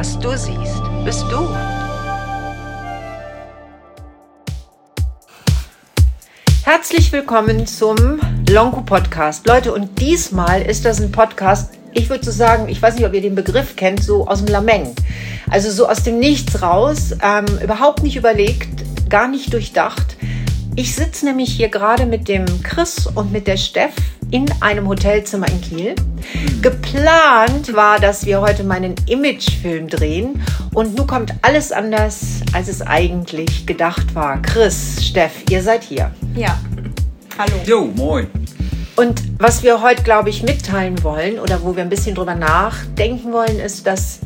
Was du siehst, bist du. Herzlich willkommen zum Lonko Podcast. Leute, und diesmal ist das ein Podcast, ich würde so sagen, ich weiß nicht, ob ihr den Begriff kennt, so aus dem Lameng. Also so aus dem Nichts raus, ähm, überhaupt nicht überlegt, gar nicht durchdacht. Ich sitze nämlich hier gerade mit dem Chris und mit der Steff in einem Hotelzimmer in Kiel. Geplant war, dass wir heute meinen Imagefilm drehen und nun kommt alles anders, als es eigentlich gedacht war. Chris, Steff, ihr seid hier. Ja. Hallo. Jo, moin. Und was wir heute, glaube ich, mitteilen wollen oder wo wir ein bisschen drüber nachdenken wollen, ist, dass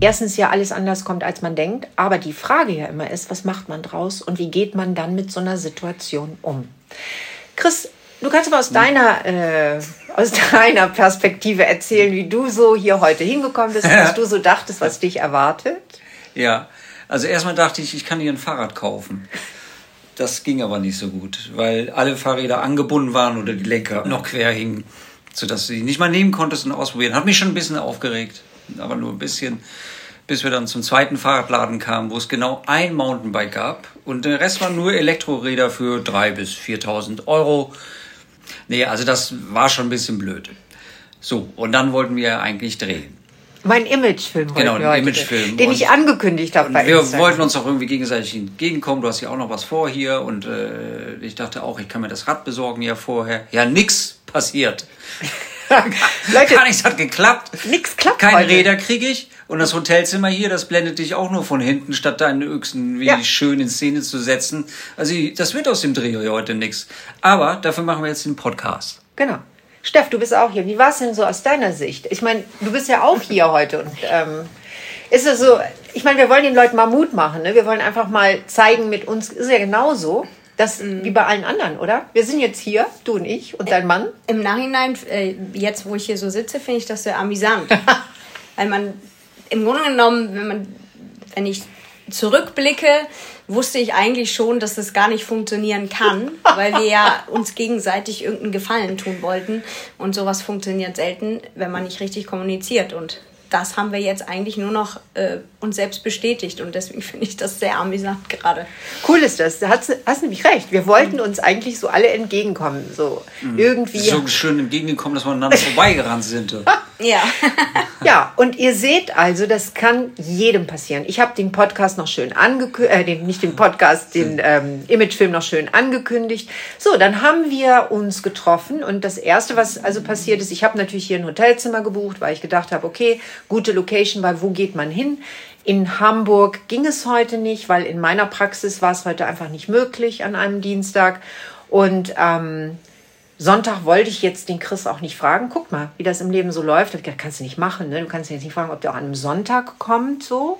erstens ja alles anders kommt, als man denkt. Aber die Frage ja immer ist, was macht man draus und wie geht man dann mit so einer Situation um? Chris, du kannst aber aus deiner, äh, aus deiner Perspektive erzählen, wie du so hier heute hingekommen bist, was du so dachtest, was dich erwartet. Ja, also erstmal dachte ich, ich kann hier ein Fahrrad kaufen. Das ging aber nicht so gut, weil alle Fahrräder angebunden waren oder die Lenker noch quer hingen, sodass du die nicht mal nehmen konntest und ausprobieren. Hat mich schon ein bisschen aufgeregt, aber nur ein bisschen, bis wir dann zum zweiten Fahrradladen kamen, wo es genau ein Mountainbike gab und der Rest waren nur Elektroräder für 3.000 bis 4.000 Euro. Nee, also das war schon ein bisschen blöd. So, und dann wollten wir eigentlich drehen. Mein Imagefilm heute. Genau, den Imagefilm. Den Und- ich angekündigt habe bei wir Instagram. wollten uns auch irgendwie gegenseitig entgegenkommen. Du hast ja auch noch was vor hier und äh, ich dachte auch, ich kann mir das Rad besorgen ja vorher. Ja, nix passiert. Leute, Gar nichts hat geklappt. Nix klappt Keine heute. Räder kriege ich. Und das Hotelzimmer hier, das blendet dich auch nur von hinten, statt deine Öchsen wie Ja. schön in Szene zu setzen. Also das wird aus dem Dreh heute nix. Aber dafür machen wir jetzt den Podcast. Genau. Steff, du bist auch hier. Wie war es denn so aus deiner Sicht? Ich meine, du bist ja auch hier heute und ähm, ist es so, ich meine, wir wollen den Leuten mal Mut machen. Ne? Wir wollen einfach mal zeigen, mit uns ist ja genauso, dass, wie bei allen anderen, oder? Wir sind jetzt hier, du und ich und dein Mann. Im Nachhinein, äh, jetzt wo ich hier so sitze, finde ich das sehr amüsant. Weil man im Grunde genommen, wenn man, wenn ich zurückblicke, wusste ich eigentlich schon, dass das gar nicht funktionieren kann, weil wir ja uns gegenseitig irgendeinen Gefallen tun wollten. Und sowas funktioniert selten, wenn man nicht richtig kommuniziert. Und das haben wir jetzt eigentlich nur noch äh, uns selbst bestätigt. Und deswegen finde ich das sehr amüsant gerade. Cool ist das. Du hast, hast nämlich recht. Wir wollten uns eigentlich so alle entgegenkommen. So irgendwie. So schön entgegengekommen, dass wir aneinander vorbeigerannt sind. Ja. Ja, und ihr seht also, das kann jedem passieren. Ich habe den Podcast noch schön angekündigt, äh, den, nicht den Podcast, den ähm, Imagefilm noch schön angekündigt. So, dann haben wir uns getroffen und das Erste, was also passiert ist, ich habe natürlich hier ein Hotelzimmer gebucht, weil ich gedacht habe, okay, gute Location, weil wo geht man hin? In Hamburg ging es heute nicht, weil in meiner Praxis war es heute einfach nicht möglich an einem Dienstag. Und ähm, Sonntag wollte ich jetzt den Chris auch nicht fragen. Guck mal, wie das im Leben so läuft. Das kannst du nicht machen. Ne? Du kannst jetzt nicht fragen, ob der auch an einem Sonntag kommt. so.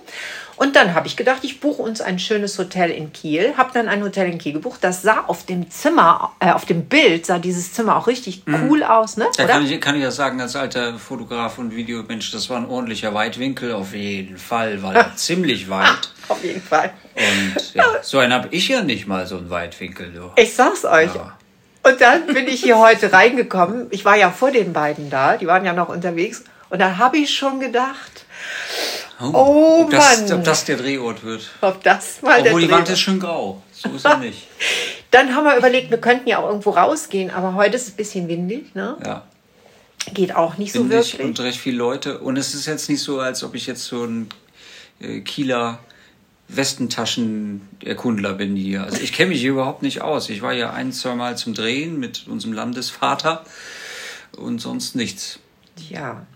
Und dann habe ich gedacht, ich buche uns ein schönes Hotel in Kiel. Habe dann ein Hotel in Kiel gebucht. Das sah auf dem Zimmer, äh, auf dem Bild sah dieses Zimmer auch richtig cool aus, ne? Da kann ich, kann ich ja sagen, als alter Fotograf und Videomensch, das war ein ordentlicher Weitwinkel, auf jeden Fall, war er ziemlich weit. Auf jeden Fall. Und ja, so einen habe ich ja nicht mal, so einen Weitwinkel. Du. Ich sag's euch. Ja. Und dann bin ich hier heute reingekommen. Ich war ja vor den beiden da. Die waren ja noch unterwegs. Und dann habe ich schon gedacht, Oh, ob, das, Mann. ob das der Drehort wird. ob das mal Obwohl die Dreh Wand war. ist schön grau. So ist er nicht. Dann haben wir überlegt, wir könnten ja auch irgendwo rausgehen, aber heute ist es ein bisschen windig, ne? Ja. Geht auch nicht so Windig wirklich. und recht viele Leute. Und es ist jetzt nicht so, als ob ich jetzt so ein äh, Kieler Westentaschenerkundler bin hier. Also ich kenne mich hier überhaupt nicht aus. Ich war ja ein, zwei Mal zum Drehen mit unserem Landesvater und sonst nichts. Ja.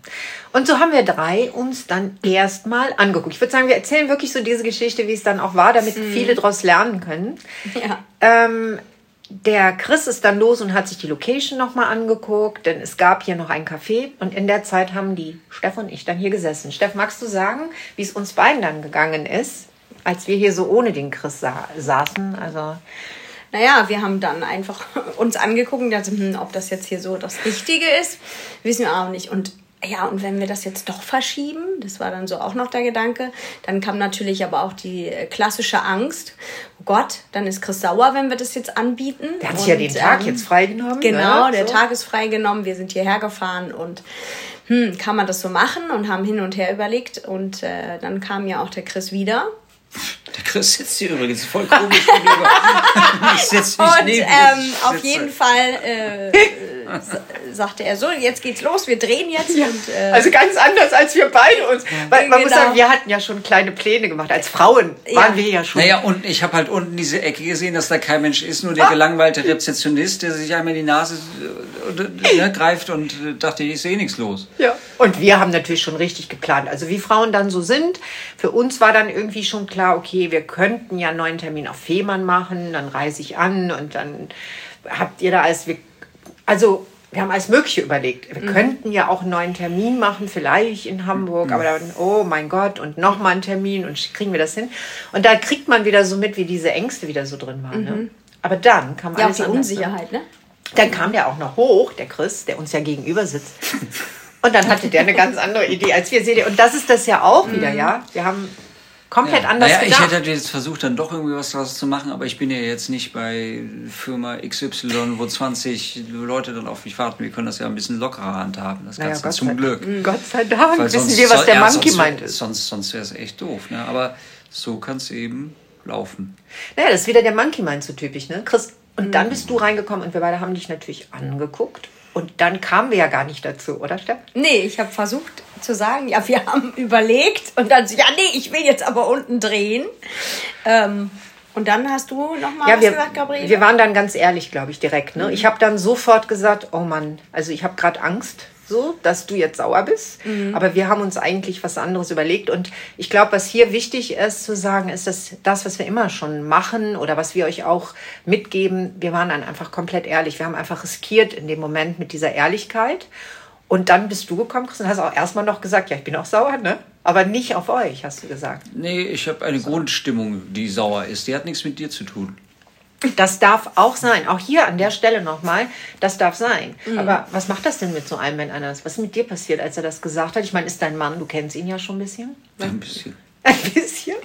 Und so haben wir drei uns dann erstmal angeguckt. Ich würde sagen, wir erzählen wirklich so diese Geschichte, wie es dann auch war, damit viele daraus lernen können. Ja. Ähm, der Chris ist dann los und hat sich die Location nochmal angeguckt, denn es gab hier noch ein Café und in der Zeit haben die Steff und ich dann hier gesessen. Steff, magst du sagen, wie es uns beiden dann gegangen ist, als wir hier so ohne den Chris sa saßen? Also, Naja, wir haben dann einfach uns angeguckt und dachten, hm, ob das jetzt hier so das Richtige ist, wissen wir auch nicht. Und ja, und wenn wir das jetzt doch verschieben, das war dann so auch noch der Gedanke, dann kam natürlich aber auch die klassische Angst, oh Gott, dann ist Chris sauer, wenn wir das jetzt anbieten. Der hat sich ja den Tag ähm, jetzt freigenommen. Genau, ne? der So. Tag ist freigenommen, wir sind hierher gefahren und hm, kann man das so machen und haben hin und her überlegt und äh, dann kam ja auch der Chris wieder. Der Chris sitzt hier übrigens voll komisch ich sitze nicht Und neben ähm, auf jeden Fall äh, sagte er so, jetzt geht's los, wir drehen jetzt und äh, Also ganz anders als wir beide uns. Weil man muss Genau. sagen, wir hatten ja schon kleine Pläne gemacht. Als Frauen Ja. waren wir ja schon. Naja, und ich habe halt unten diese Ecke gesehen, dass da kein Mensch ist, nur Ah. der gelangweilte Rezeptionist, der sich einmal in die Nase äh, ne, greift und äh, dachte, ich sehe nichts los. Ja. Und wir haben natürlich schon richtig geplant. Also wie Frauen dann so sind, für uns war dann irgendwie schon klar, okay, wir könnten ja einen neuen Termin auf Fehmarn machen, dann reise ich an und dann habt ihr da alles, wir, also wir haben alles Mögliche überlegt. Wir könnten ja auch einen neuen Termin machen, vielleicht in Hamburg, aber dann, oh mein Gott, und nochmal einen Termin und kriegen wir das hin? Und da kriegt man wieder so mit, wie diese Ängste wieder so drin waren. Ne? Aber dann kam ja, auch alles die anders, ne? Unsicherheit, ne? Dann kam der auch noch hoch, der Chris, der uns ja gegenüber sitzt. Und dann hatte der eine ganz andere Idee als wir. Seht ihr, Und das ist das ja auch wieder, ja. Wir haben komplett anders naja, ich gedacht. hätte jetzt versucht, dann doch irgendwie was draus zu machen, aber ich bin ja jetzt nicht bei Firma XY, wo 20 Leute dann auf mich warten. Wir können das ja ein bisschen lockerer handhaben, das Naja, Ganze Gott zum sei- Glück. Gott sei Dank Weil wissen sonst wir, was soll- der ja, Monkey sonst, meint. Ist. Sonst, sonst wäre es echt doof. Ne? Aber so kann es eben laufen. Naja, das ist wieder der Monkey Mind so typisch, ne? Chris, und dann bist du reingekommen und wir beide haben dich natürlich angeguckt. Und dann kamen wir ja gar nicht dazu, oder Steff? Nee, ich habe versucht zu sagen, ja, wir haben überlegt und dann so, ja, nee, ich will jetzt aber unten drehen. Ähm, und dann hast du nochmal Ja, was wir, gesagt, Gabriele? wir waren dann ganz ehrlich, glaube ich, direkt. Ne? Ich habe dann sofort gesagt, oh Mann, also ich habe gerade Angst, so, dass du jetzt sauer bist. Aber wir haben uns eigentlich was anderes überlegt. Und ich glaube, was hier wichtig ist zu sagen, ist, dass das, was wir immer schon machen oder was wir euch auch mitgeben, wir waren dann einfach komplett ehrlich. Wir haben einfach riskiert in dem Moment mit dieser Ehrlichkeit. Und dann bist du gekommen, Chris, und hast auch erstmal noch gesagt, ja, ich bin auch sauer, ne? Aber nicht auf euch, hast du gesagt. Nee, ich habe eine Grundstimmung, die sauer ist. Die hat nichts mit dir zu tun. Das darf auch sein. Auch hier an der Stelle nochmal, das darf sein. Aber was macht das denn mit so einem, wenn einer das? Was ist mit dir passiert, als er das gesagt hat? Ich meine, ist dein Mann, du kennst ihn ja schon ein bisschen? Ein bisschen. Ein bisschen?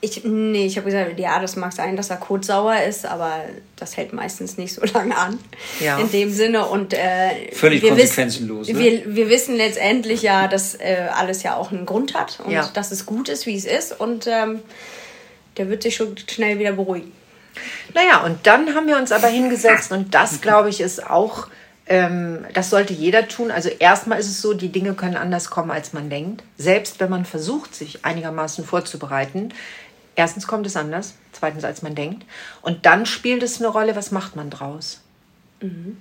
Ich, nee, ich habe gesagt, ja, das mag sein, dass er kotsauer ist, aber das hält meistens nicht so lange an. Ja. In dem Sinne. Und äh, Völlig wir konsequenzenlos, Wissen, ne? wir, wir wissen letztendlich ja, dass äh, alles ja auch einen Grund hat und Ja. dass es gut ist, wie es ist. Und ähm, der wird sich schon schnell wieder beruhigen. Naja, und dann haben wir uns aber hingesetzt und das, glaube ich, ist auch, ähm, das sollte jeder tun. Also erstmal ist es so, die Dinge können anders kommen, als man denkt. Selbst wenn man versucht, sich einigermaßen vorzubereiten. Erstens kommt es anders, zweitens als man denkt. Und dann spielt es eine Rolle, was macht man draus?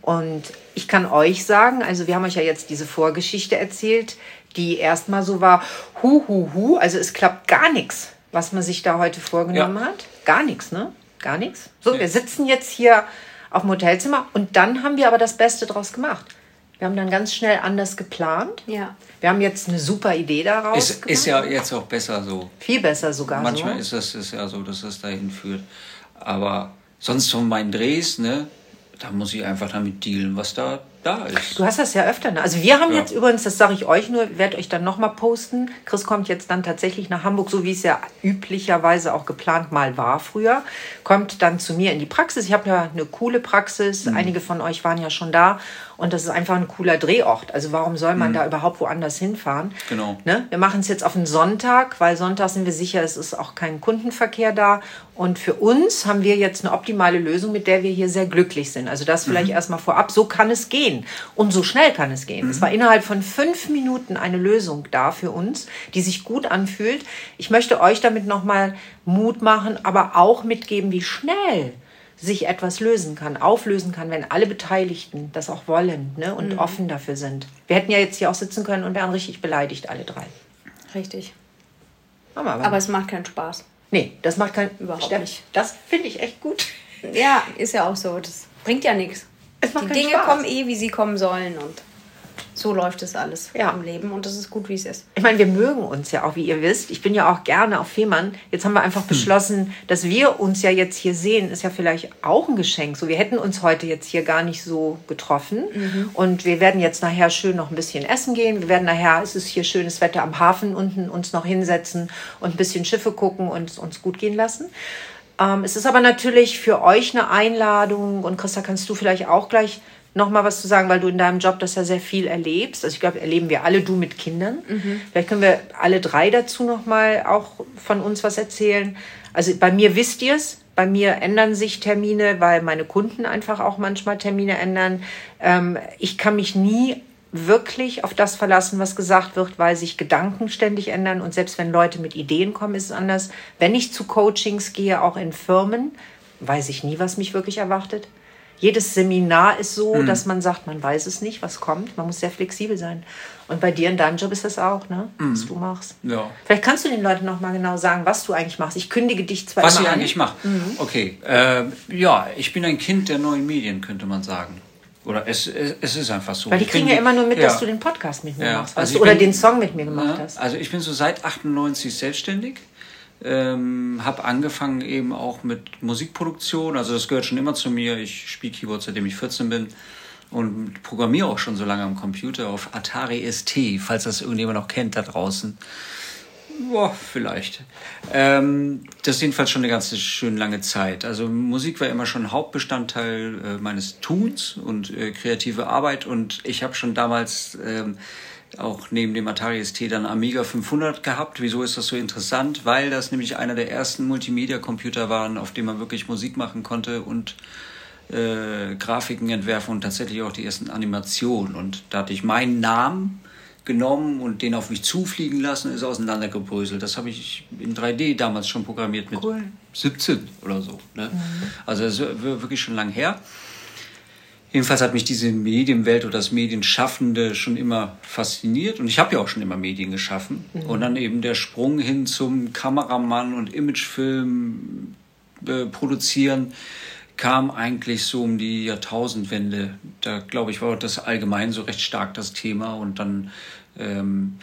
Und ich kann euch sagen, also wir haben euch ja jetzt diese Vorgeschichte erzählt, die erstmal so war, hu, hu, hu, also es klappt gar nichts, was man sich da heute vorgenommen Ja. hat. Gar nichts, ne? Gar nichts. So, wir sitzen jetzt hier auf dem Hotelzimmer und dann haben wir aber das Beste draus gemacht. Wir haben dann ganz schnell anders geplant. Ja. Wir haben jetzt eine super Idee daraus. Ist, ist ja jetzt auch besser so. Viel besser sogar Manchmal so. ist das ist ja so, dass das dahin führt. Aber sonst von meinen Drehs, ne, da muss ich einfach damit dealen, was da da ist. Du hast das ja öfter. Ne? Also wir haben Ja. jetzt übrigens, das sage ich euch nur, werde euch dann nochmal posten. Chris kommt jetzt dann tatsächlich nach Hamburg, so wie es ja üblicherweise auch geplant mal war früher. Kommt dann zu mir in die Praxis. Ich habe ja eine coole Praxis. Mhm. Einige von euch waren ja schon da. Und das ist einfach ein cooler Drehort. Also warum soll man da überhaupt woanders hinfahren? Mhm. Genau. Ne? Wir machen es jetzt auf einen Sonntag, weil Sonntag sind wir sicher, es ist auch kein Kundenverkehr da. Und für uns haben wir jetzt eine optimale Lösung, mit der wir hier sehr glücklich sind. Also das vielleicht erstmal vorab. So kann es gehen. Und so schnell kann es gehen. Es war innerhalb von fünf Minuten eine Lösung da für uns, die sich gut anfühlt. Ich möchte euch damit nochmal Mut machen, aber auch mitgeben, wie schnell sich etwas lösen kann, auflösen kann, wenn alle Beteiligten das auch wollen ne, und offen dafür sind. Wir hätten ja jetzt hier auch sitzen können und wären richtig beleidigt, alle drei. Richtig. Aber, Aber es macht keinen Spaß. nee, das macht kein Überhaupt Steff, nicht. Das finde ich echt gut. Ja, ist ja auch so. Das bringt ja nichts. Es macht Die Dinge Spaß. kommen eh, wie sie kommen sollen. Und so läuft es alles Ja. im Leben und das ist gut, wie es ist. Ich meine, wir mögen uns ja auch, wie ihr wisst. Ich bin ja auch gerne auf Fehmarn. Jetzt haben wir einfach beschlossen, dass wir uns ja jetzt hier sehen, ist ja vielleicht auch ein Geschenk. So, wir hätten uns heute jetzt hier gar nicht so getroffen. Und wir werden jetzt nachher schön noch ein bisschen essen gehen. Wir werden nachher, es ist hier schönes Wetter am Hafen unten, uns noch hinsetzen und ein bisschen Schiffe gucken und es uns gut gehen lassen. Ähm, es ist aber natürlich für euch eine Einladung und Christa, kannst du vielleicht auch gleich noch mal was zu sagen, weil du in deinem Job das ja sehr viel erlebst. Also ich glaube, erleben wir alle, du mit Kindern. Vielleicht können wir alle drei dazu noch mal auch von uns was erzählen. Also bei mir wisst ihr es, bei mir ändern sich Termine, weil meine Kunden einfach auch manchmal Termine ändern. Ähm, ich kann mich nie wirklich auf das verlassen, was gesagt wird, weil sich Gedanken ständig ändern. Und selbst wenn Leute mit Ideen kommen, ist es anders. Wenn ich zu Coachings gehe, auch in Firmen, weiß ich nie, was mich wirklich erwartet. Jedes Seminar ist so, Hm. dass man sagt, man weiß es nicht, was kommt. Man muss sehr flexibel sein. Und bei dir in deinem Job ist das auch, ne? Was du machst. Ja. Vielleicht kannst du den Leuten noch mal genau sagen, was du eigentlich machst. Ich kündige dich zwar Was ich an. eigentlich mache. Okay. Äh, ja, ich bin ein Kind der neuen Medien, könnte man sagen. Oder es, es, es ist einfach so. Weil die Ich kriegen bin ja immer nur mit, ja. dass du den Podcast mit mir Ja, machst. also oder bin- den Song mit mir gemacht Ja, hast. Also ich bin so seit 98 selbstständig. Ähm, habe angefangen eben auch mit Musikproduktion. Also das gehört schon immer zu mir. Ich spiele Keyboard seitdem ich 14 bin und programmiere auch schon so lange am Computer auf Atari ST, falls das irgendjemand noch kennt da draußen. Boah, vielleicht. Ähm, das ist jedenfalls schon eine ganz schön lange Zeit. Also Musik war immer schon Hauptbestandteil äh, meines Tuns und äh, kreative Arbeit. Und ich habe schon damals ähm, auch neben dem Atari ST dann Amiga 500 gehabt. Wieso ist das so interessant? Weil das nämlich einer der ersten Multimedia-Computer waren, auf dem man wirklich Musik machen konnte und äh, Grafiken entwerfen und tatsächlich auch die ersten Animationen. Und da hatte ich meinen Namen genommen und den auf mich zufliegen lassen, ist auseinandergebröselt. Das habe ich in 3D damals schon programmiert mit Cool. 17 oder so. Ne? Also das ist wirklich schon lang her. Jedenfalls hat mich diese Medienwelt oder das Medienschaffende schon immer fasziniert und ich habe ja auch schon immer Medien geschaffen. Und dann eben der Sprung hin zum Kameramann und Imagefilm äh, produzieren kam eigentlich so um die Jahrtausendwende. Da glaube ich war das allgemein so recht stark das Thema und dann ähm,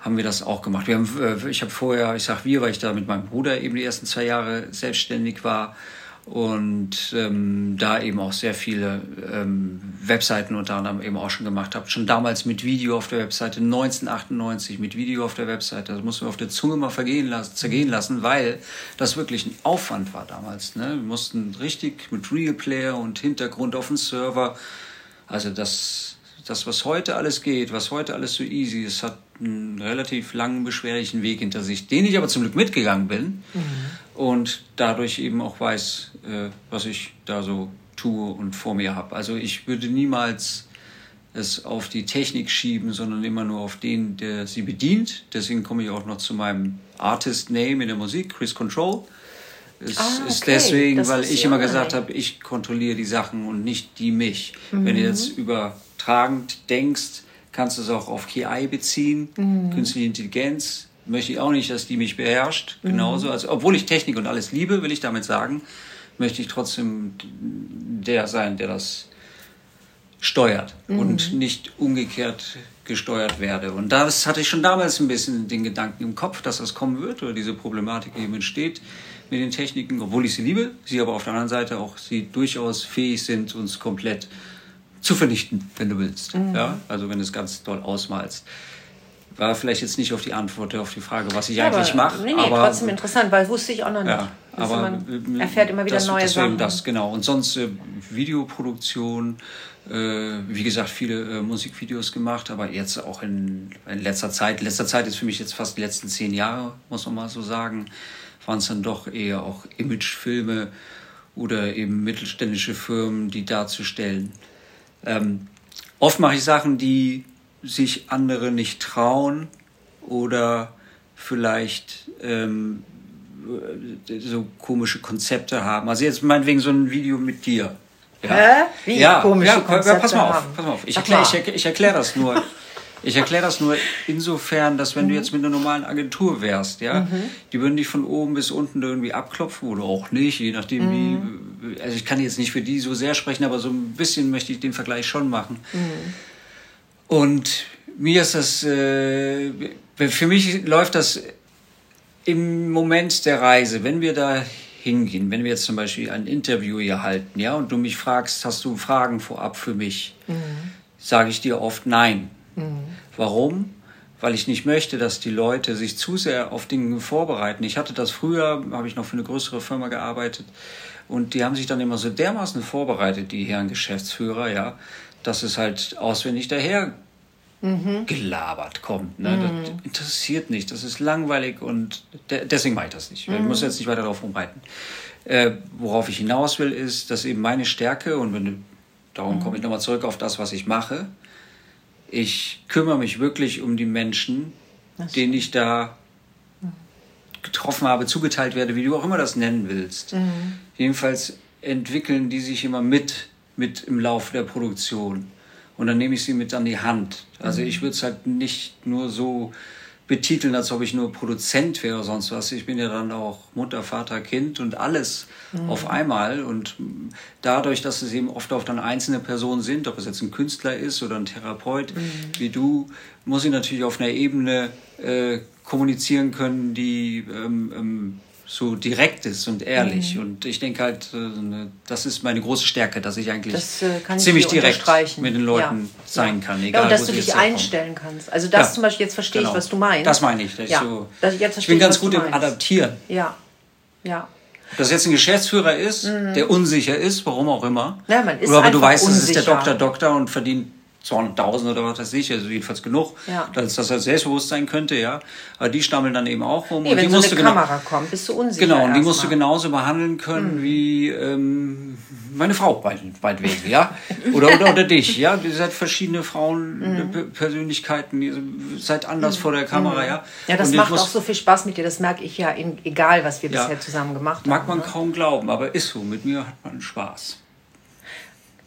haben wir das auch gemacht. Wir haben, äh, ich habe vorher, ich sag wir, weil ich da mit meinem Bruder eben die ersten zwei Jahre selbstständig war und ähm, da eben auch sehr viele ähm, Webseiten unter anderem eben auch schon gemacht habe. Schon damals mit Video auf der Webseite, 1998 mit Video auf der Webseite. Das mussten wir auf der Zunge mal vergehen lassen, zergehen lassen, weil das wirklich ein Aufwand war damals. Ne? Wir mussten richtig mit Real Player und Hintergrund auf dem Server. Also das, das, was heute alles geht, was heute alles so easy ist, hat einen relativ langen, beschwerlichen Weg hinter sich, den ich aber zum Glück mitgegangen bin und dadurch eben auch weiß, äh, was ich da so tue und vor mir habe. Also ich würde niemals es auf die Technik schieben, sondern immer nur auf den, der sie bedient. Deswegen komme ich auch noch zu meinem Artist Name in der Musik, Chris Control. Es Ah, ist okay. deswegen, Das weil ich immer noch gesagt habe, ich kontrolliere die Sachen und nicht die mich. Wenn du Mhm. jetzt übertragend denkst, kannst du es auch auf KI beziehen, Mhm. künstliche Intelligenz. Möchte ich auch nicht, dass die mich beherrscht. Mhm. Genauso. Also, obwohl ich Technik und alles liebe, will ich damit sagen, möchte ich trotzdem der sein, der das steuert und nicht umgekehrt gesteuert werde. Und das hatte ich schon damals ein bisschen den Gedanken im Kopf, dass das kommen wird oder diese Problematik eben entsteht mit den Techniken, obwohl ich sie liebe, sie aber auf der anderen Seite auch sie durchaus fähig sind, uns komplett zu vernichten, wenn du willst. Ja? Also wenn du es ganz doll ausmalst. War vielleicht jetzt nicht auf die Antwort auf die Frage, was ich Ja, eigentlich mache. Nee, nee, aber trotzdem interessant, weil wusste ich auch noch nicht. ja, Also aber man äh, erfährt immer wieder das, neue das Sachen. Das, genau. Und sonst äh, Videoproduktion, äh, wie gesagt, viele äh, Musikvideos gemacht, aber jetzt auch in, in letzter Zeit, letzter Zeit ist für mich jetzt fast die letzten zehn Jahre, muss man mal so sagen, waren es dann doch eher auch Imagefilme oder eben mittelständische Firmen, die darzustellen. Ähm, oft mache ich Sachen, die sich andere nicht trauen oder vielleicht ähm, so komische Konzepte haben. Also jetzt meinetwegen so ein Video mit dir. Ja. Hä? Wie ja, komische ja, Konzepte pass mal auf, haben? pass mal auf. Ich erkläre erklär, ich erklär das nur. Ich erkläre das nur insofern, dass wenn du jetzt mit einer normalen Agentur wärst, ja, die würden dich von oben bis unten irgendwie abklopfen oder auch nicht, je nachdem wie. Also ich kann jetzt nicht für die so sehr sprechen, aber so ein bisschen möchte ich den Vergleich schon machen. Und mir ist das, äh, für mich läuft das im Moment der Reise, wenn wir da hingehen, wenn wir jetzt zum Beispiel ein Interview hier halten, ja, und du mich fragst, hast du Fragen vorab für mich, mhm. sage ich dir oft nein. Mhm. Warum? Weil ich nicht möchte, dass die Leute sich zu sehr auf Dinge vorbereiten. Ich hatte das früher, habe ich noch für eine größere Firma gearbeitet, und die haben sich dann immer so dermaßen vorbereitet, die Herren Geschäftsführer, ja, dass es halt auswendig daher mhm. gelabert kommt. Ne? Mhm. Das interessiert nicht, das ist langweilig und de deswegen mache ich das nicht. Mhm. Ich muss jetzt nicht weiter darauf rumreiten. Äh, worauf ich hinaus will, ist, dass eben meine Stärke, und wenn darum komme ich nochmal zurück auf das, was ich mache, ich kümmere mich wirklich um die Menschen, denen ich da getroffen habe, zugeteilt werde, wie du auch immer das nennen willst. Mhm. Jedenfalls entwickeln die sich immer mit, mit im Laufe der Produktion und dann nehme ich sie mit an die Hand. Also mhm. ich würde es halt nicht nur so betiteln, als ob ich nur Produzent wäre oder sonst was. Ich bin ja dann auch Mutter, Vater, Kind und alles mhm. auf einmal. Und dadurch, dass es eben oft auch dann einzelne Personen sind, ob es jetzt ein Künstler ist oder ein Therapeut mhm. wie du, muss ich natürlich auf einer Ebene äh, kommunizieren können, die ähm, ähm, so direkt ist und ehrlich. Mhm. Und ich denke halt, äh, ne, das ist meine große Stärke, dass ich eigentlich das, äh, ziemlich direkt mit den Leuten ja. sein kann. Egal, ja, und dass du dich einstellen kommen. kannst. Also das ja. zum Beispiel, jetzt verstehe genau. ich, was du meinst. Das meine ich. ja. so, ich, ich bin ganz gut im Adaptieren. Ja, ja. Ob das jetzt ein Geschäftsführer ist, mhm. der unsicher ist, warum auch immer. Ja, man ist Oder aber du weißt, unsicher. das ist der Doktor, Doktor und verdient 200.000 oder was weiß ich, also jedenfalls genug, ja. dass das als selbstbewusst sein könnte, ja. Aber die stammeln dann eben auch rum. Nee, und wenn die so musst eine du Kamera kommt, bist du unsicher. Genau, und die musst mal. du genauso behandeln können mhm. wie ähm, meine Frau meinetwegen, ja. Oder, oder, oder dich, ja. Ihr seid verschiedene Frauen, mhm. Persönlichkeiten, ihr seid anders mhm. vor der Kamera, mhm. ja. Ja, das macht auch so viel Spaß mit dir, das merke ich ja, in, egal was wir ja, bisher zusammen gemacht mag haben. Mag man ne? kaum glauben, aber ist so. Mit mir hat man Spaß.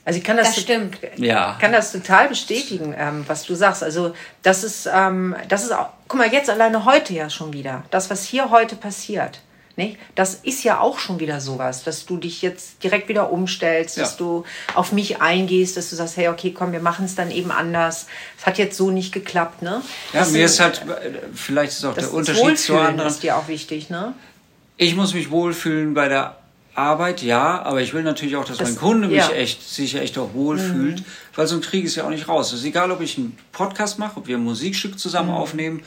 Also ich kann das, das stimmt. Ja. kann das total bestätigen, ähm, was du sagst. Also das ist, ähm, das ist auch, guck mal, jetzt alleine heute ja schon wieder. Das, was hier heute passiert. Nicht? Das ist ja auch schon wieder sowas, dass du dich jetzt direkt wieder umstellst, ja. dass du auf mich eingehst, dass du sagst, hey, okay, komm, wir machen es dann eben anders. Es hat jetzt so nicht geklappt, ne? Ja, das mir ist halt, vielleicht ist auch der Unterschied zu anderen. ist dir auch wichtig, ne? Ich muss mich wohlfühlen bei der Arbeit, ja, aber ich will natürlich auch, dass das, mein Kunde mich ja. echt, sich echt auch wohlfühlt, mhm. weil so ein Krieg ist ja auch nicht raus. Es ist egal, ob ich einen Podcast mache, ob wir ein Musikstück zusammen mhm. aufnehmen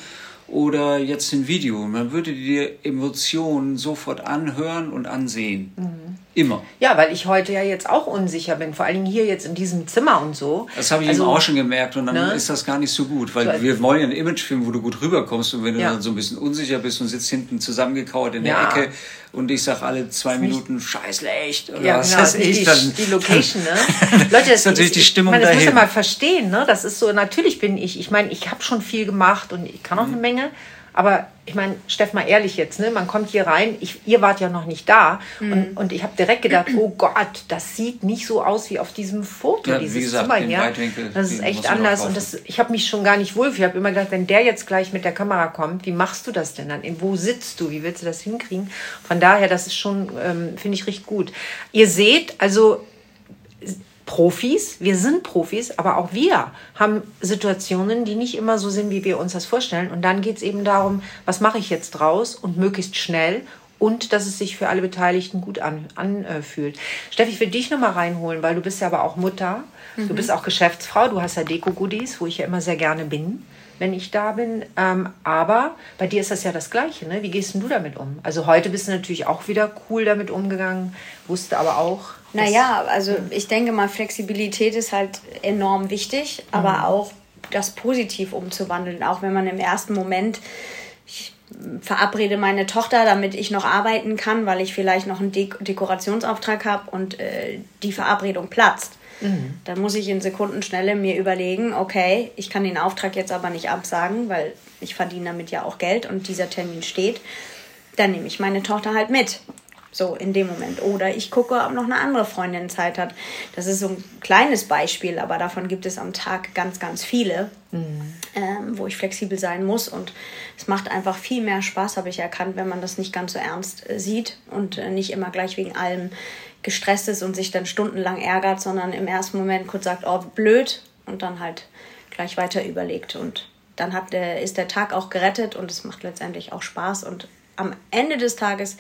oder jetzt ein Video. Man würde dir Emotionen sofort anhören und ansehen. Mhm. Immer. Ja, weil ich heute ja jetzt auch unsicher bin, vor allen Dingen hier jetzt in diesem Zimmer und so. Das habe ich also, eben auch schon gemerkt und dann ne? ist das gar nicht so gut, weil so, wir wollen ja einen Imagefilm, wo du gut rüberkommst und wenn du ja. dann so ein bisschen unsicher bist und sitzt hinten zusammengekauert in der ja. Ecke und ich sage alle zwei Minuten scheißlecht oder ja, was genau, weiß ich, die, dann, die Location, ne? Leute, das ist natürlich die Stimmung ich meine, das dahin. Das muss ja mal verstehen, ne? Das ist so, natürlich bin ich, ich meine, ich habe schon viel gemacht und ich kann auch mhm. eine Menge, aber ich meine, Steff, mal ehrlich jetzt, ne? man kommt hier rein, ich, ihr wart ja noch nicht da mhm. und, und ich habe direkt gedacht, oh Gott, das sieht nicht so aus wie auf diesem Foto, ja, dieses gesagt, Zimmer hier. Das ist echt anders und das, ich habe mich schon gar nicht wohl. Ich habe immer gedacht, wenn der jetzt gleich mit der Kamera kommt, wie machst du das denn dann? Wo sitzt du? Wie willst du das hinkriegen? Von daher, das ist schon, ähm, finde ich, richtig gut. Ihr seht, also Profis, wir sind Profis, aber auch wir haben Situationen, die nicht immer so sind, wie wir uns das vorstellen. Und dann geht es eben darum, was mache ich jetzt draus und möglichst schnell und dass es sich für alle Beteiligten gut anfühlt. An, Steffi, ich will dich nochmal reinholen, weil du bist ja aber auch Mutter, mhm. du bist auch Geschäftsfrau, du hast ja Deko-Goodies, wo ich ja immer sehr gerne bin wenn ich da bin. Ähm, aber bei dir ist das ja das Gleiche. Ne? Wie gehst du damit um? Also heute bist du natürlich auch wieder cool damit umgegangen, wusste aber auch. Naja, also ich denke mal, Flexibilität ist halt enorm wichtig, aber mhm. auch das positiv umzuwandeln. Auch wenn man im ersten Moment, ich verabrede meine Tochter, damit ich noch arbeiten kann, weil ich vielleicht noch einen Dek Dekorationsauftrag habe und äh, die Verabredung platzt Mhm. Dann muss ich in Sekundenschnelle mir überlegen, okay, ich kann den Auftrag jetzt aber nicht absagen, weil ich verdiene damit ja auch Geld und dieser Termin steht. Dann nehme ich meine Tochter halt mit. So in dem Moment. Oder ich gucke, ob noch eine andere Freundin Zeit hat. Das ist so ein kleines Beispiel, aber davon gibt es am Tag ganz, ganz viele, mhm. ähm, wo ich flexibel sein muss. Und es macht einfach viel mehr Spaß, habe ich erkannt, wenn man das nicht ganz so ernst äh, sieht und äh, nicht immer gleich wegen allem gestresst ist und sich dann stundenlang ärgert, sondern im ersten Moment kurz sagt, oh, blöd und dann halt gleich weiter überlegt. Und dann hat der, ist der Tag auch gerettet und es macht letztendlich auch Spaß. Und am Ende des Tages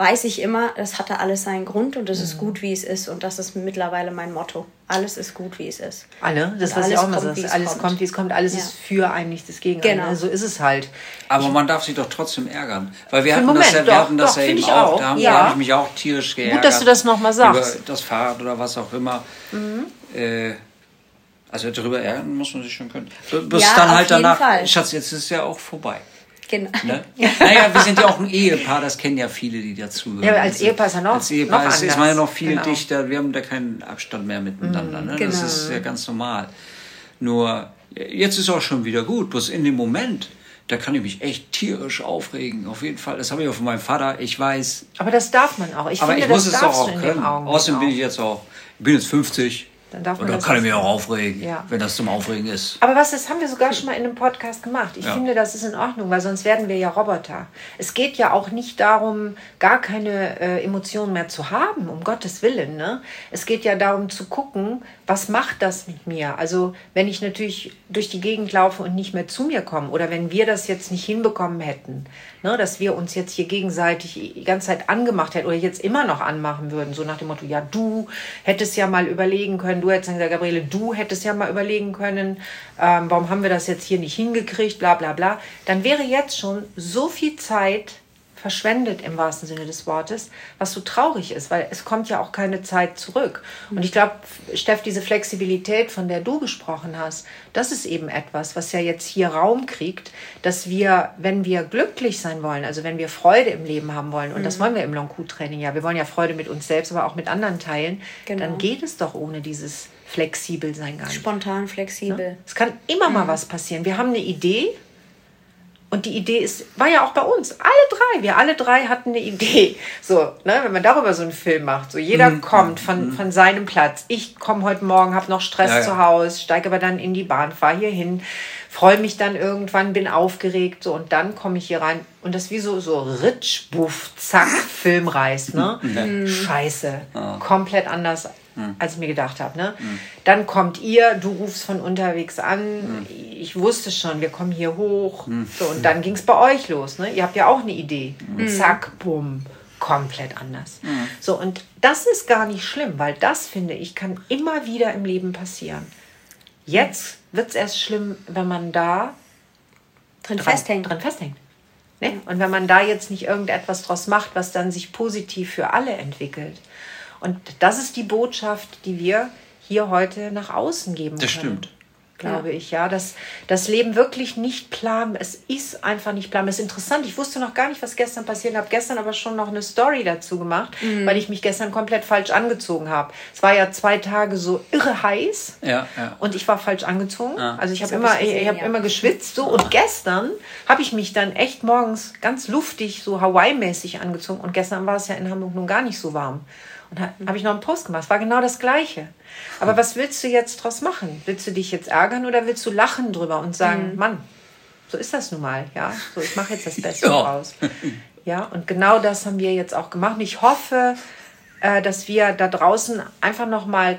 weiß ich immer, das hatte alles seinen Grund und es ist gut, wie es ist. Und das ist mittlerweile mein Motto. Alles ist gut, wie es ist. Alle, das was ich auch immer sage. Alles kommt, wie es kommt. Alles ja. ist für ein, nichts gegen genau. einen. So ist es halt. Aber man darf sich doch trotzdem ärgern. Weil wir hatten Moment, das ja, wir doch, hatten das doch, ja eben auch. auch. Da, ja. habe ich mich auch tierisch geärgert. Gut, dass du das nochmal sagst. Über das Fahrrad oder was auch immer. Mhm. Äh, also darüber ärgern muss man sich schon können. Bis ja, dann halt danach, Fall. Schatz, jetzt ist es ja auch vorbei. Genau. Ne? Naja, wir sind ja auch ein Ehepaar, das kennen ja viele, die dazuhören. Ja, als Ehepaar ist ja noch, als Ehepaar noch ist, ist man ja noch viel genau. dichter, wir haben da keinen Abstand mehr miteinander. Ne? Genau. Das ist ja ganz normal. Nur, jetzt ist auch schon wieder gut, bloß in dem Moment, da kann ich mich echt tierisch aufregen. Auf jeden Fall. Das habe ich auch von meinem Vater. Ich weiß. Aber das darf man auch. Ich aber finde, ich muss es doch auch können. Außerdem bin ich jetzt auch, ich bin jetzt 50. Dann darf man und dann kann ich mich auch aufregen, ja. wenn das zum Aufregen ist. Aber was, das haben wir sogar schon mal in einem Podcast gemacht. Ich ja. finde, das ist in Ordnung, weil sonst werden wir ja Roboter. Es geht ja auch nicht darum, gar keine äh, Emotionen mehr zu haben, um Gottes Willen. Ne? Es geht ja darum zu gucken, was macht das mit mir? Also wenn ich natürlich durch die Gegend laufe und nicht mehr zu mir komme oder wenn wir das jetzt nicht hinbekommen hätten, ne, dass wir uns jetzt hier gegenseitig die ganze Zeit angemacht hätten oder jetzt immer noch anmachen würden, so nach dem Motto, ja, du hättest ja mal überlegen können, du hättest gesagt, Gabriele, du hättest ja mal überlegen können, ähm, warum haben wir das jetzt hier nicht hingekriegt, bla bla bla, dann wäre jetzt schon so viel Zeit verschwendet im wahrsten Sinne des Wortes, was so traurig ist, weil es kommt ja auch keine Zeit zurück. Und ich glaube, Steff, diese Flexibilität, von der du gesprochen hast, das ist eben etwas, was ja jetzt hier Raum kriegt, dass wir, wenn wir glücklich sein wollen, also wenn wir Freude im Leben haben wollen, und mhm. das wollen wir im Long-Q-Training ja, wir wollen ja Freude mit uns selbst, aber auch mit anderen teilen, genau. dann geht es doch ohne dieses flexibel sein gar nicht. Spontan flexibel. Ne? Es kann immer mhm. mal was passieren. Wir haben eine Idee, und die Idee ist, war ja auch bei uns, alle drei, wir alle drei hatten eine Idee. So, ne, wenn man darüber so einen Film macht, so jeder mhm. kommt von, mhm. von seinem Platz. Ich komme heute Morgen, habe noch Stress ja, ja. zu Hause, steige aber dann in die Bahn, fahre hier hin, freue mich dann irgendwann, bin aufgeregt, so und dann komme ich hier rein und das wie so, so Ritsch, Buff, Zack, Filmreis, ne? Mhm. Scheiße, oh. komplett anders hm. als ich mir gedacht habe. Ne? Hm. Dann kommt ihr, du rufst von unterwegs an. Hm. Ich wusste schon, wir kommen hier hoch. Hm. So, und dann ging es bei euch los. Ne? Ihr habt ja auch eine Idee. Hm. Zack, bumm, komplett anders. Hm. So, und das ist gar nicht schlimm, weil das, finde ich, kann immer wieder im Leben passieren. Jetzt wird es erst schlimm, wenn man da drin, dran, festhängt. Drin festhängt. Ne? Und wenn man da jetzt nicht irgendetwas draus macht, was dann sich positiv für alle entwickelt. Und das ist die Botschaft, die wir hier heute nach außen geben das können. Das stimmt. Glaube ja. ich, ja. Dass das Leben wirklich nicht plan. Es ist einfach nicht plan. Es ist interessant. Ich wusste noch gar nicht, was gestern passiert. Ich habe gestern aber schon noch eine Story dazu gemacht, mhm. weil ich mich gestern komplett falsch angezogen habe. Es war ja zwei Tage so irre heiß. Ja, ja. Und ich war falsch angezogen. Ja. Also ich habe immer, hab ich, ich habe ja. immer geschwitzt so. Und gestern habe ich mich dann echt morgens ganz luftig, so Hawaii-mäßig angezogen. Und gestern war es ja in Hamburg nun gar nicht so warm. Und da habe ich noch einen Post gemacht. Es war genau das Gleiche. Aber was willst du jetzt draus machen? Willst du dich jetzt ärgern oder willst du lachen drüber und sagen, mhm. Mann, so ist das nun mal, ja? So, ich mache jetzt das Beste ja. draus. Ja, und genau das haben wir jetzt auch gemacht. Und ich hoffe, äh, dass wir da draußen einfach nochmal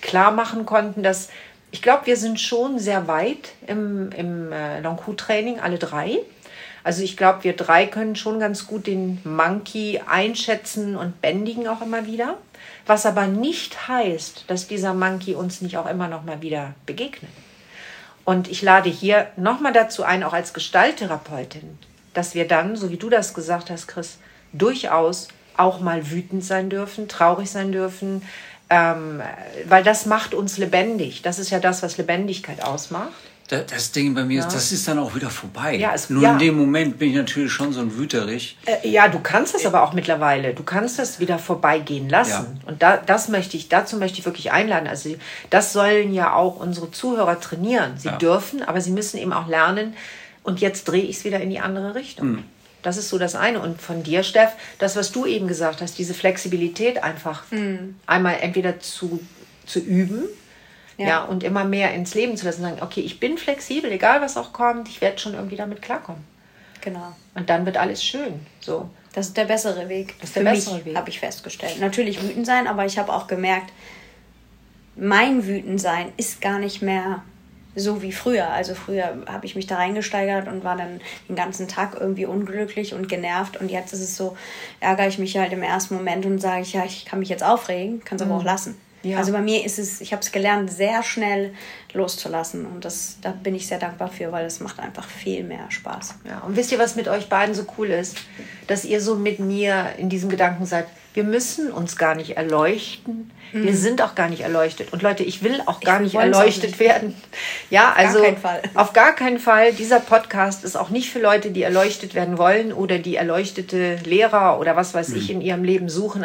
klar machen konnten, dass ich glaube, wir sind schon sehr weit im, im äh, Long-Q-Training, alle drei. Also ich glaube, wir drei können schon ganz gut den Monkey einschätzen und bändigen auch immer wieder. Was aber nicht heißt, dass dieser Monkey uns nicht auch immer noch mal wieder begegnet. Und ich lade hier nochmal dazu ein, auch als Gestalttherapeutin, dass wir dann, so wie du das gesagt hast, Chris, durchaus auch mal wütend sein dürfen, traurig sein dürfen, ähm, weil das macht uns lebendig. Das ist ja das, was Lebendigkeit ausmacht das Ding bei mir ja. ist, das ist dann auch wieder vorbei. Ja, es, Nur ja. in dem Moment bin ich natürlich schon so ein Wüterich. Äh, ja, du kannst das aber auch mittlerweile. Du kannst das wieder vorbeigehen lassen. Und da, das möchte ich, dazu möchte ich wirklich einladen. Also das sollen ja auch unsere Zuhörer trainieren. Sie dürfen, aber sie müssen eben auch lernen. Und jetzt drehe ich es wieder in die andere Richtung. Mhm. Das ist so das eine. Und von dir, Steff, das, was du eben gesagt hast, diese Flexibilität einfach mhm. einmal entweder zu, zu üben, ja. ja. und immer mehr ins Leben zu lassen. Sagen, okay, ich bin flexibel, egal was auch kommt, ich werde schon irgendwie damit klarkommen. Genau. Und dann wird alles schön. So. Das ist der bessere Weg. Das ist der Für bessere mich, Weg. Habe ich festgestellt. Natürlich wütend sein, aber ich habe auch gemerkt, mein Wütendsein ist gar nicht mehr so wie früher. Also früher habe ich mich da reingesteigert und war dann den ganzen Tag irgendwie unglücklich und genervt. Und jetzt ist es so, ärgere ich mich halt im ersten Moment und sage ich, ja, ich kann mich jetzt aufregen, kann es aber auch lassen. Ja. Also bei mir ist es, ich habe es gelernt, sehr schnell loszulassen. Und das, da bin ich sehr dankbar für, weil es macht einfach viel mehr Spaß. Ja, und wisst ihr, was mit euch beiden so cool ist? Dass ihr so mit mir in diesem Gedanken seid, wir müssen uns gar nicht erleuchten. Wir sind auch gar nicht erleuchtet. Und Leute, ich will auch gar wir nicht erleuchtet nicht. werden. Ja, also keinen Fall. auf gar keinen Fall. Dieser Podcast ist auch nicht für Leute, die erleuchtet werden wollen oder die erleuchtete Lehrer oder was weiß ich in ihrem Leben suchen.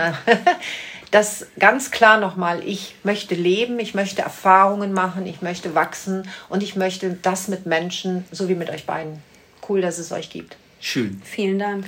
Das ganz klar nochmal, ich möchte leben, ich möchte Erfahrungen machen, ich möchte wachsen und ich möchte das mit Menschen, so wie mit euch beiden. Cool, dass es euch gibt. Schön. Vielen Dank.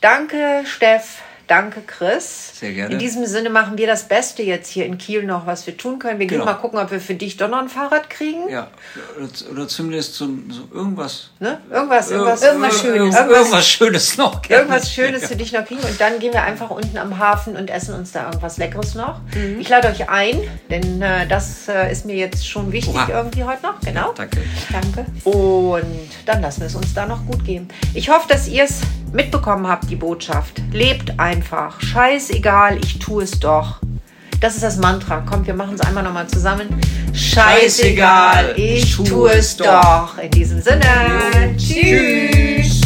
Danke, Steff. Danke, Chris. Sehr gerne. In diesem Sinne machen wir das Beste jetzt hier in Kiel noch, was wir tun können. Wir Genau. gehen mal gucken, ob wir für dich doch noch ein Fahrrad kriegen. Ja, oder, oder zumindest so, so irgendwas. Ne? Irgendwas, irgendwas, irgendwas Schönes. Irgendwas, irgendwas Schönes noch. gerne. Irgendwas Schönes für dich noch kriegen und dann gehen wir einfach unten am Hafen und essen uns da irgendwas Leckeres noch. Mhm. Ich lade euch ein, denn äh, das äh, ist mir jetzt schon wichtig Oha. irgendwie heute noch. Genau. Danke. Danke. Und dann lassen wir es uns da noch gut gehen. Ich hoffe, dass ihr es mitbekommen habt, die Botschaft. Lebt einfach. Scheißegal, ich tue es doch. Das ist das Mantra. Kommt, wir machen es einmal nochmal zusammen. Scheißegal, ich tue es doch. In diesem Sinne. Tschüss.